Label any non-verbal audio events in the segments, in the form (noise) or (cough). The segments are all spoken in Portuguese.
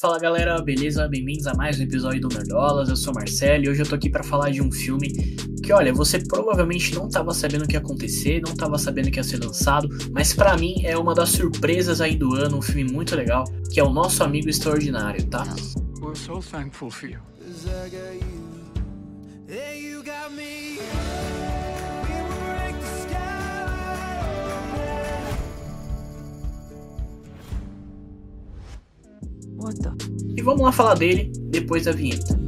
Fala galera, beleza? Bem-vindos a mais um episódio do Nerdolas. Eu sou Marcelo e hoje eu tô aqui para falar de um filme que, olha, você provavelmente não tava sabendo o que ia acontecer, não tava sabendo que ia ser lançado, mas para mim é uma das surpresas aí do ano, um filme muito legal, que é o Nosso Amigo Extraordinário, tá? We're so thankful for you. Vamos lá falar dele depois da vinheta.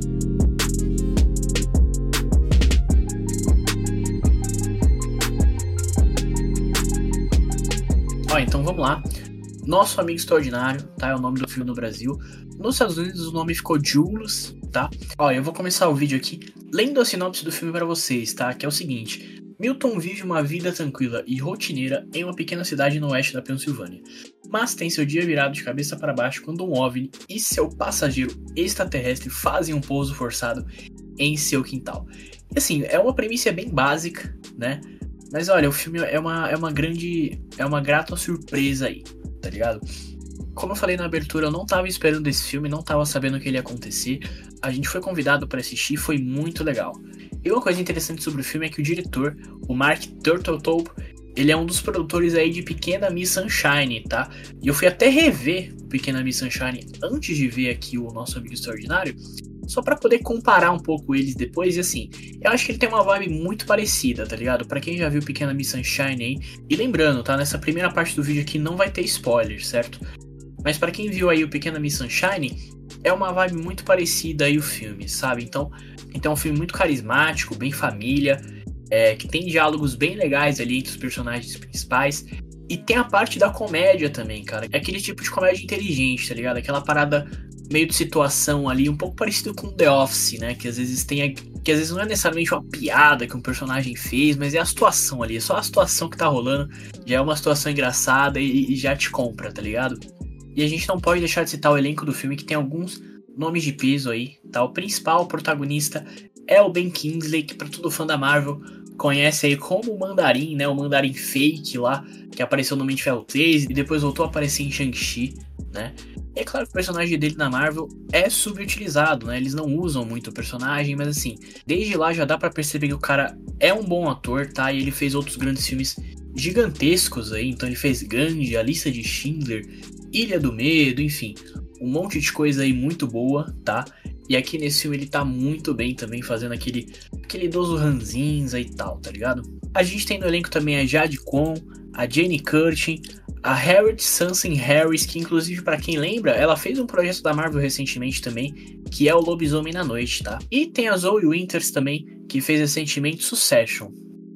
Ó, então vamos lá. Nosso Amigo Extraordinário, tá? É o nome do filme no Brasil. Nos Estados Unidos o nome ficou Jules, tá? Ó, eu vou começar o vídeo aqui lendo a sinopse do filme para vocês, tá? Que é o seguinte: Milton vive uma vida tranquila e rotineira em uma pequena cidade no oeste da Pensilvânia, mas tem seu dia virado de cabeça para baixo quando um OVNI e seu passageiro extraterrestre fazem um pouso forçado em seu quintal. E assim, é uma premissa bem básica, né? Mas olha, o filme é uma, é uma grande. É uma grata surpresa aí, tá ligado? Como eu falei na abertura, eu não tava esperando esse filme, não tava sabendo o que ele ia acontecer. A gente foi convidado para assistir, foi muito legal. E uma coisa interessante sobre o filme é que o diretor, o Mark Turteltaub, ele é um dos produtores aí de Pequena Miss Sunshine, tá? E eu fui até rever Pequena Miss Sunshine antes de ver aqui o nosso amigo extraordinário, só para poder comparar um pouco eles depois. E assim, eu acho que ele tem uma vibe muito parecida, tá ligado? Para quem já viu Pequena Miss Sunshine aí, e lembrando, tá? Nessa primeira parte do vídeo aqui não vai ter spoiler, certo? Mas para quem viu aí o Pequena Miss Sunshine, é uma vibe muito parecida aí o filme, sabe? Então, então é um filme muito carismático, bem família, é, que tem diálogos bem legais ali entre os personagens principais. E tem a parte da comédia também, cara. É aquele tipo de comédia inteligente, tá ligado? Aquela parada meio de situação ali, um pouco parecido com The Office, né? Que às vezes tem. A... Que às vezes não é necessariamente uma piada que um personagem fez, mas é a situação ali. É só a situação que tá rolando. Já é uma situação engraçada e, e já te compra, tá ligado? E a gente não pode deixar de citar o elenco do filme, que tem alguns nomes de peso aí, tá? O principal protagonista é o Ben Kingsley, que para todo fã da Marvel conhece aí como o Mandarim, né? O Mandarim fake lá, que apareceu no Mente Ferro 3 e depois voltou a aparecer em Shang-Chi, né? E é claro que o personagem dele na Marvel é subutilizado, né? Eles não usam muito o personagem, mas assim, desde lá já dá para perceber que o cara é um bom ator, tá? E ele fez outros grandes filmes gigantescos aí, então ele fez Gandhi, A Lista de Schindler, Ilha do Medo, enfim, um monte de coisa aí muito boa, tá? E aqui nesse filme ele tá muito bem também, fazendo aquele, aquele idoso ranzinza e tal, tá ligado? A gente tem no elenco também a Jade Con, a Jenny Curtin, a Harriet Sanson Harris, que inclusive para quem lembra, ela fez um projeto da Marvel recentemente também, que é o Lobisomem na Noite, tá? E tem a Zoe Winters também, que fez recentemente Succession.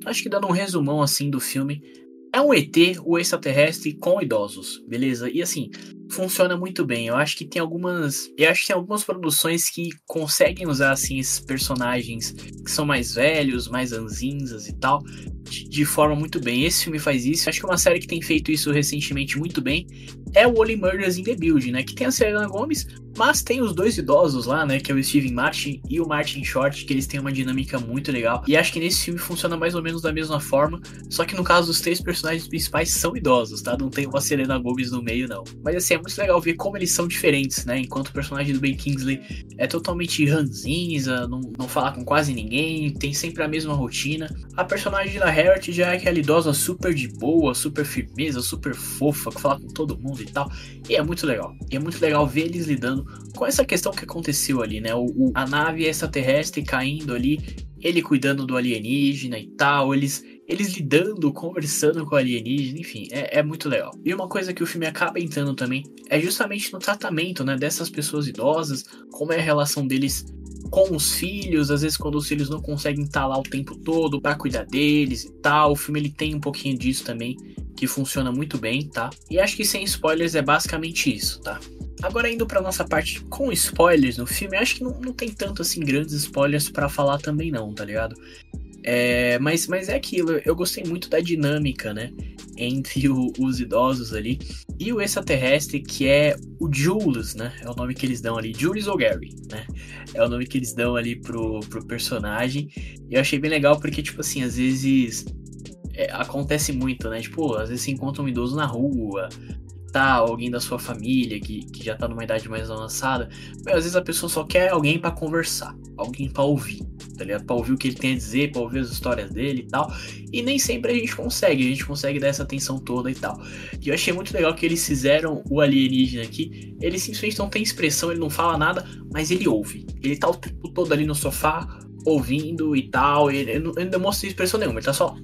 Acho que dando um resumão assim do filme, é um ET, o extraterrestre com idosos, beleza? E assim, funciona muito bem. Eu acho que tem algumas, eu acho que tem algumas produções que conseguem usar assim esses personagens que são mais velhos, mais anzinzas e tal, de, de forma muito bem. Esse filme faz isso. Eu acho que uma série que tem feito isso recentemente muito bem é o Only Murders in the Building, né? Que tem a Selena Gomes, mas tem os dois idosos lá, né? Que é o Steven Martin e o Martin Short, que eles têm uma dinâmica muito legal. E acho que nesse filme funciona mais ou menos da mesma forma. Só que no caso dos três personagens principais são idosos, tá? Não tem uma Selena Gomes no meio, não. Mas assim, é muito legal ver como eles são diferentes, né? Enquanto o personagem do Ben Kingsley é totalmente ranzinza, não, não fala com quase ninguém, tem sempre a mesma rotina. A personagem da Harriet já é aquela idosa super de boa, super firmeza, super fofa, que fala com todo mundo e tal. E é muito legal. E é muito legal ver eles lidando com essa questão que aconteceu ali, né? O, o, a nave extraterrestre caindo ali, ele cuidando do alienígena e tal, eles eles lidando, conversando com o alienígena, enfim, é, é, muito legal. E uma coisa que o filme acaba entrando também é justamente no tratamento, né, dessas pessoas idosas, como é a relação deles com os filhos, às vezes quando os filhos não conseguem estar lá o tempo todo para cuidar deles e tal. O filme ele tem um pouquinho disso também que funciona muito bem, tá? E acho que sem spoilers é basicamente isso, tá? Agora indo para nossa parte com spoilers no filme, acho que não, não tem tanto assim grandes spoilers para falar também não, tá ligado? É, mas, mas é aquilo, eu gostei muito da dinâmica, né? Entre o, os idosos ali e o extraterrestre, que é o Jules, né? É o nome que eles dão ali, Jules ou Gary, né? É o nome que eles dão ali pro, pro personagem. E eu achei bem legal porque, tipo assim, às vezes é, acontece muito, né? Tipo, às vezes você encontra um idoso na rua, matar alguém da sua família que, que já tá numa idade mais avançada, meu, às vezes a pessoa só quer alguém para conversar, alguém para ouvir, tá ligado? Pra ouvir o que ele tem a dizer, pra ouvir as histórias dele e tal. E nem sempre a gente consegue, a gente consegue dar essa atenção toda e tal. E eu achei muito legal que eles fizeram o alienígena aqui. Ele simplesmente não tem expressão, ele não fala nada, mas ele ouve. Ele tá o tempo todo ali no sofá, ouvindo e tal. Ele, ele, não, mostra expressão nenhuma, ele tá só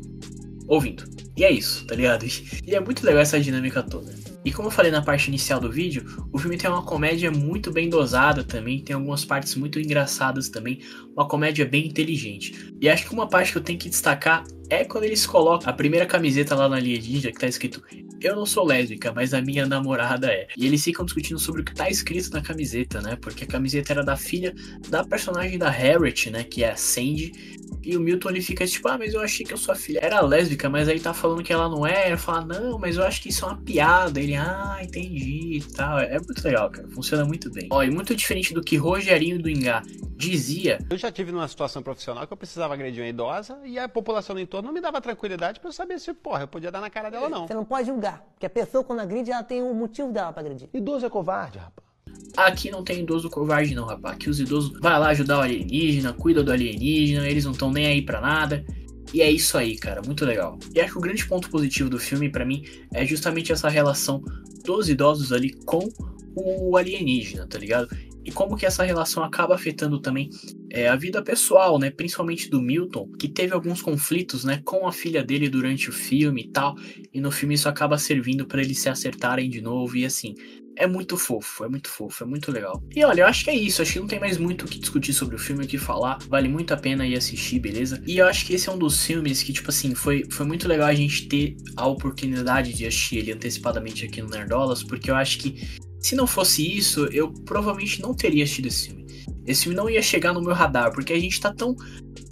ouvindo. E é isso, tá ligado? (laughs) E é muito legal essa dinâmica toda. E como eu falei na parte inicial do vídeo, o filme tem uma comédia muito bem dosada também, tem algumas partes muito engraçadas também, uma comédia bem inteligente. E acho que uma parte que eu tenho que destacar é quando eles colocam a primeira camiseta lá na alienígena que tá escrito Eu não sou lésbica, mas a minha namorada é. E eles ficam discutindo sobre o que tá escrito na camiseta, né? Porque a camiseta era da filha da personagem da Harriet, né? Que é a Sandy. E o Milton ele fica tipo, ah, mas eu achei que a sua filha era lésbica, mas aí tá falando que ela não é. Ele fala, não, mas eu acho que isso é uma piada. Ele, ah, entendi e tal. É, muito legal, cara. Funciona muito bem. Ó, e muito diferente do que Rogerinho do Ingá dizia. Eu já tive numa situação profissional que eu precisava agredir uma idosa e a população no entorno não me dava tranquilidade para eu saber se, porra, eu podia dar na cara dela ou não. Você não pode julgar, porque a pessoa quando agride, ela tem um motivo dela pra agredir. Idoso é covarde, rapaz. Aqui não tem idoso covarde não, rapaz. Aqui os idosos vai lá ajudar o alienígena, cuida do alienígena, eles não estão nem aí pra nada. E é isso aí, cara, muito legal. E acho que o grande ponto positivo do filme para mim é justamente essa relação dos idosos ali com o alienígena, tá ligado? E como que essa relação acaba afetando também é, a vida pessoal, né? Principalmente do Milton, que teve alguns conflitos, né, com a filha dele durante o filme e tal. E no filme isso acaba servindo para eles se acertarem de novo e assim. É muito fofo, é muito fofo, é muito legal. E olha, eu acho que é isso. Acho que não tem mais muito o que discutir sobre o filme, o que falar. Vale muito a pena ir assistir, beleza? E eu acho que esse é um dos filmes que, tipo assim, foi, foi muito legal a gente ter a oportunidade de assistir ele antecipadamente aqui no Nerdolas, porque eu acho que se não fosse isso, eu provavelmente não teria assistido esse filme. Esse filme não ia chegar no meu radar, porque a gente tá tão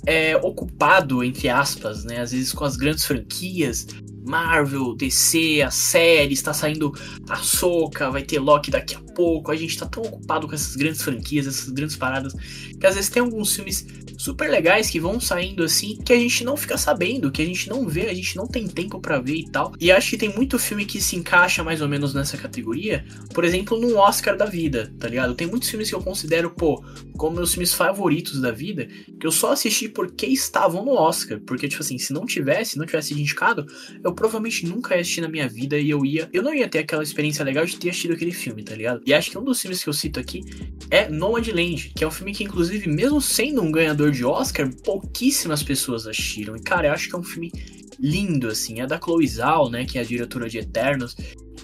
é, ocupado, entre aspas, né? Às vezes com as grandes franquias, Marvel, DC, as séries, tá saindo a Soca, vai ter Loki daqui a pouco. A gente tá tão ocupado com essas grandes franquias, essas grandes paradas, que às vezes tem alguns filmes super legais que vão saindo assim, que a gente não fica sabendo, que a gente não vê, a gente não tem tempo para ver e tal. E acho que tem muito filme que se encaixa mais ou menos nessa categoria, por exemplo, no Oscar da vida, tá ligado? Tem muitos filmes que eu considero, pô, como meus filmes favoritos da vida, que eu só assisti porque estavam no Oscar. Porque, tipo assim, se não tivesse, não tivesse indicado, eu provavelmente nunca ia assistir na minha vida e eu ia. Eu não ia ter aquela experiência legal de ter assistido aquele filme, tá ligado? E acho que um dos filmes que eu cito aqui é Nomadland, que é um filme que, inclusive, mesmo sendo um ganhador de Oscar, pouquíssimas pessoas assistiram. E, cara, eu acho que é um filme lindo, assim. É da Chloe Zhao, né, que é a diretora de Eternos.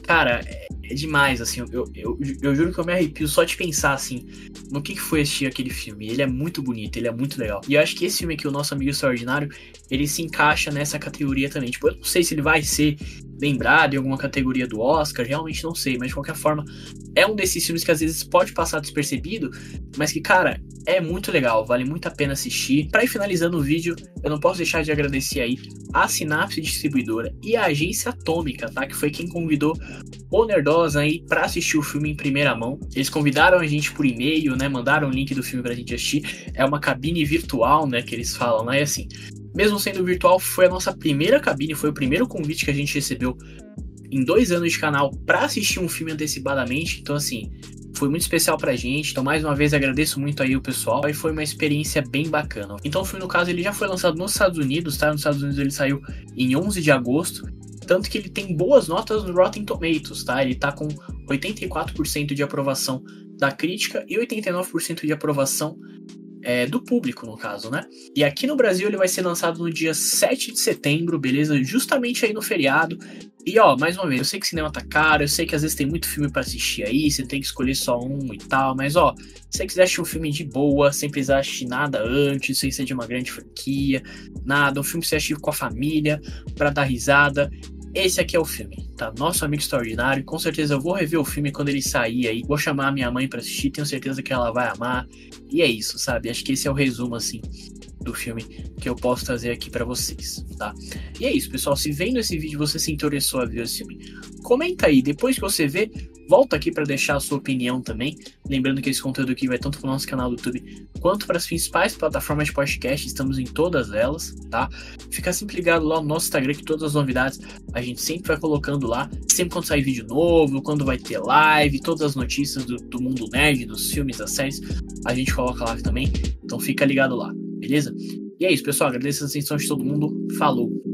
Cara, é, é demais, assim. Eu, eu, eu, juro que eu me arrepio só de pensar, assim, no que, que foi assistir aquele filme. Ele é muito bonito, ele é muito legal. E eu acho que esse filme aqui, O Nosso Amigo Extraordinário, ele se encaixa nessa categoria também. Tipo, eu não sei se ele vai ser lembrado em alguma categoria do Oscar, realmente não sei, mas de qualquer forma, é um desses filmes que às vezes pode passar despercebido, mas que, cara, é muito legal, vale muito a pena assistir. Para ir finalizando o vídeo, eu não posso deixar de agradecer aí a Sinapse Distribuidora e a Agência Atômica, tá? Que foi quem convidou o Nerdosa aí para assistir o filme em primeira mão. Eles convidaram a gente por e-mail, né? Mandaram o link do filme pra gente assistir. É uma cabine virtual, né? Que eles falam, né? E assim, mesmo sendo virtual, foi a nossa primeira cabine, foi o primeiro convite que a gente recebeu em dois anos de canal para assistir um filme antecipadamente. Então, assim, foi muito especial pra gente. Então, mais uma vez, agradeço muito aí o pessoal. E foi uma experiência bem bacana. Então, o filme, no caso, ele já foi lançado nos Estados Unidos, tá? Nos Estados Unidos ele saiu em 11 de agosto. Tanto que ele tem boas notas no Rotten Tomatoes, tá? Ele tá com 84% de aprovação da crítica e 89% de aprovação é, do público, no caso, né? E aqui no Brasil ele vai ser lançado no dia 7 de setembro, beleza? Justamente aí no feriado. E ó, mais uma vez, eu sei que cinema tá caro, eu sei que às vezes tem muito filme para assistir aí, você tem que escolher só um e tal, mas ó, se você quiser assistir um filme de boa, sem precisar assistir nada antes, sem ser de uma grande franquia, nada, um filme que você assistir com a família, para dar risada, esse aqui é o filme, tá? Nosso amigo extraordinário. Com certeza eu vou rever o filme quando ele sair aí. Vou chamar a minha mãe para assistir, tenho certeza que ela vai amar. E é isso, sabe? Acho que esse é o resumo, assim, do filme que eu posso trazer aqui para vocês, tá? E é isso, pessoal. Se vendo esse vídeo você se interessou a ver esse filme, comenta aí. Depois que você vê, Volta aqui para deixar a sua opinião também. Lembrando que esse conteúdo aqui vai tanto para o nosso canal do YouTube quanto para as principais plataformas de podcast. Estamos em todas elas, tá? Fica sempre ligado lá no nosso Instagram que todas as novidades a gente sempre vai colocando lá. Sempre quando sair vídeo novo, quando vai ter live, todas as notícias do, do mundo nerd, dos filmes, das séries, a gente coloca lá também. Então fica ligado lá, beleza? E é isso, pessoal. Agradeço a atenção de todo mundo. Falou!